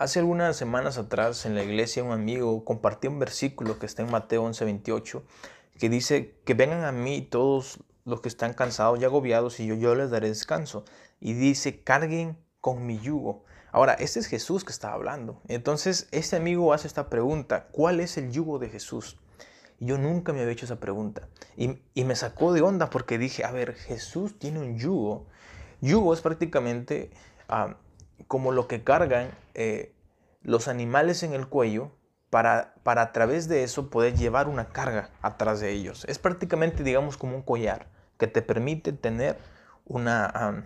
Hace algunas semanas atrás en la iglesia un amigo compartió un versículo que está en Mateo 11:28 que dice que vengan a mí todos los que están cansados y agobiados y yo, les daré descanso. Y dice, carguen con mi yugo. Ahora, este es Jesús que está hablando. Entonces, este amigo hace esta pregunta, ¿cuál es el yugo de Jesús? yo nunca me había hecho esa pregunta. Y, me sacó de onda porque dije, a ver, Jesús tiene un yugo. Yugo es prácticamente ah, como lo que cargan eh, los animales en el cuello para, para a través de eso poder llevar una carga atrás de ellos. Es prácticamente, digamos, como un collar que te permite tener una,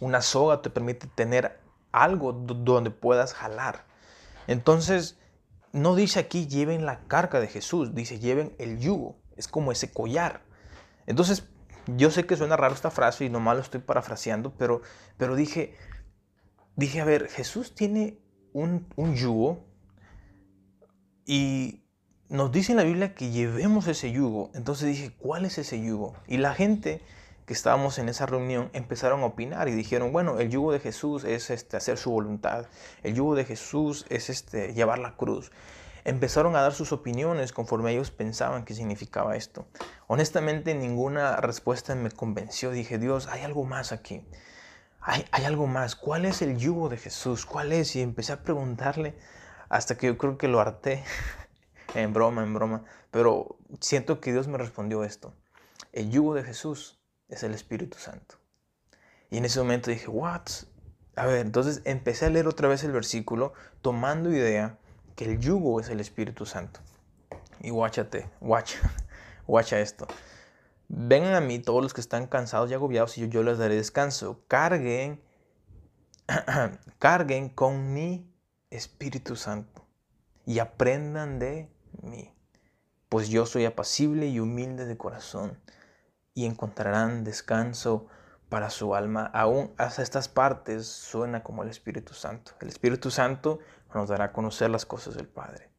una soga, te permite tener algo donde puedas jalar. Entonces, no dice aquí lleven la carga de Jesús, dice lleven el yugo. Es como ese collar. Entonces, yo sé que suena raro esta frase y nomás lo estoy parafraseando, pero, pero dije, dije, a ver, Jesús tiene un, un yugo y nos dice en la Biblia que llevemos ese yugo. Entonces dije, ¿cuál es ese yugo? Y la gente que estábamos en esa reunión empezaron a opinar y dijeron, bueno, el yugo de Jesús es este, hacer su voluntad, el yugo de Jesús es este, llevar la cruz. Empezaron a dar sus opiniones conforme ellos pensaban que significaba esto. Honestamente ninguna respuesta me convenció. Dije, Dios, hay algo más aquí. Hay, algo más. ¿Cuál es el yugo de Jesús? ¿Cuál es? Y empecé a preguntarle hasta que yo creo que lo harté. en broma, en broma. Pero siento que Dios me respondió esto. El yugo de Jesús es el Espíritu Santo. Y en ese momento dije, what? A ver, entonces empecé a leer otra vez el versículo tomando idea que el yugo es el Espíritu Santo. Y guáchate, guacha, guacha esto. Vengan a mí todos los que están cansados y agobiados y yo, yo les daré descanso. Carguen, carguen con mi Espíritu Santo y aprendan de mí. Pues yo soy apacible y humilde de corazón y encontrarán descanso para su alma. Aún hasta estas partes suena como el Espíritu Santo. El Espíritu Santo nos dará a conocer las cosas del Padre.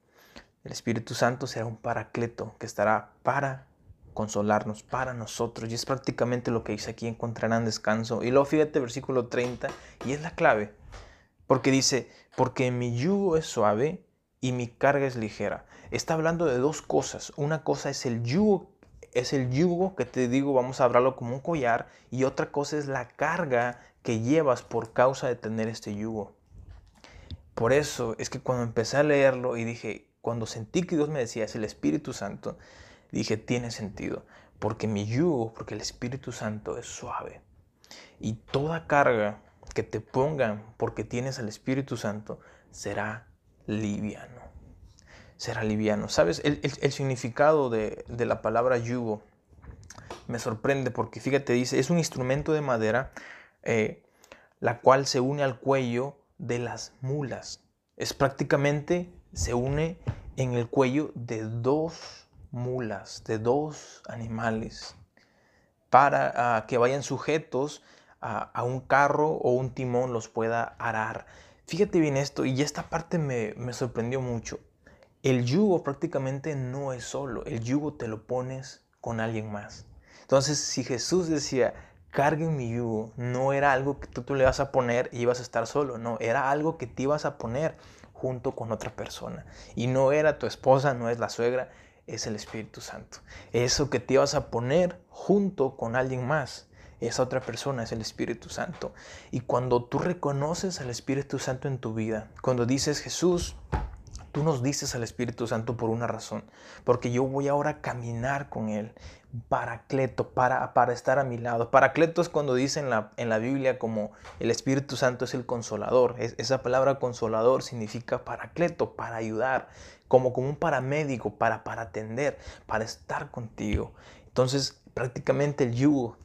El Espíritu Santo será un paracleto que estará para consolarnos, para nosotros. Y es prácticamente lo que dice aquí, encontrarán descanso. Y luego fíjate versículo 30, y es la clave, porque dice, porque mi yugo es suave y mi carga es ligera. Está hablando de dos cosas. Una cosa es el yugo es el yugo que te digo, vamos a hablarlo como un collar, y otra cosa es la carga que llevas por causa de tener este yugo. Por eso es que cuando empecé a leerlo y dije, cuando sentí que Dios me decía, es el Espíritu Santo, dije, tiene sentido, porque mi yugo, porque el Espíritu Santo es suave. Y toda carga que te pongan porque tienes al Espíritu Santo será liviano será liviano. ¿Sabes? El, significado de, la palabra yugo me sorprende porque, fíjate, dice, es un instrumento de madera eh, la cual se une al cuello de las mulas. Es prácticamente, se une en el cuello de dos mulas, de dos animales, para ah, que vayan sujetos a, un carro o un timón los pueda arar. Fíjate bien esto, y esta parte me, me sorprendió mucho. El yugo prácticamente no es solo, el yugo te lo pones con alguien más. Entonces, si Jesús decía, carguen mi yugo, no era algo que tú, tú le vas a poner y ibas a estar solo, no, era algo que te ibas a poner junto con otra persona. Y no era tu esposa, no es la suegra, es el Espíritu Santo. Eso que te ibas a poner junto con alguien más, esa otra persona es el Espíritu Santo. Y cuando tú reconoces al Espíritu Santo en tu vida, cuando dices, Jesús, Tú nos dices al Espíritu Santo por una razón, porque yo voy ahora a caminar con Él. Paracleto, para, para estar a mi lado. Paracleto es cuando dice en la, en la Biblia como el Espíritu Santo es el consolador. esa palabra consolador significa paracleto, para ayudar, como, como un paramédico, para, para atender, para estar contigo. Entonces, prácticamente el yugo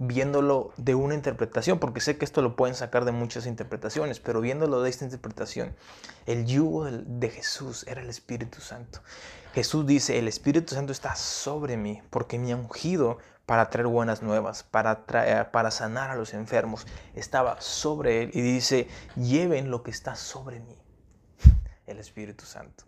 viéndolo de una interpretación, porque sé que esto lo pueden sacar de muchas interpretaciones, pero viéndolo de esta interpretación, el yugo de Jesús era el Espíritu Santo. Jesús dice, el Espíritu Santo está sobre mí porque me ha ungido para traer buenas nuevas, para, traer, para sanar a los enfermos. Estaba sobre él y dice, lleven lo que está sobre mí, el Espíritu Santo.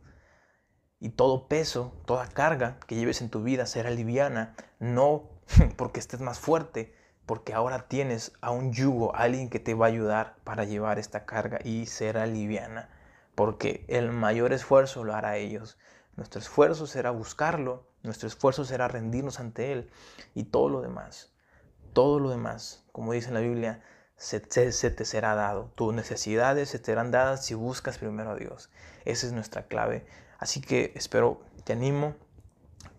Y todo peso, toda carga que lleves en tu vida será liviana, no porque estés más fuerte, porque ahora tienes a un yugo, alguien que te va a ayudar para llevar esta carga y será liviana. porque el mayor esfuerzo lo hará ellos. Nuestro esfuerzo será buscarlo, nuestro esfuerzo será rendirnos ante Él y todo lo demás, todo lo demás, como dice en la Biblia, se se te, será dado. Tus necesidades se te serán dadas si buscas primero a Dios. Esa es nuestra clave. Así que espero, te animo,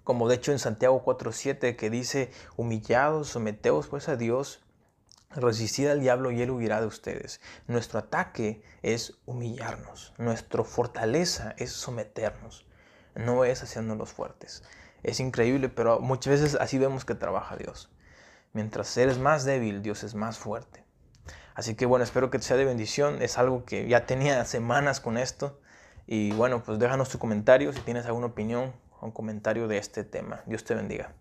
como de hecho en Santiago 4.7 que dice, humillados, someteos pues a Dios Resistid al diablo y él huirá de ustedes. Nuestro ataque es humillarnos. Nuestra fortaleza es someternos. No es haciéndonos fuertes. Es increíble, pero muchas veces así vemos que trabaja Dios. Mientras eres más débil, Dios es más fuerte. Así que bueno, espero que te sea de bendición. Es algo que ya tenía semanas con esto. Y bueno, pues déjanos tu comentario si tienes alguna opinión un comentario de este tema. Dios te bendiga.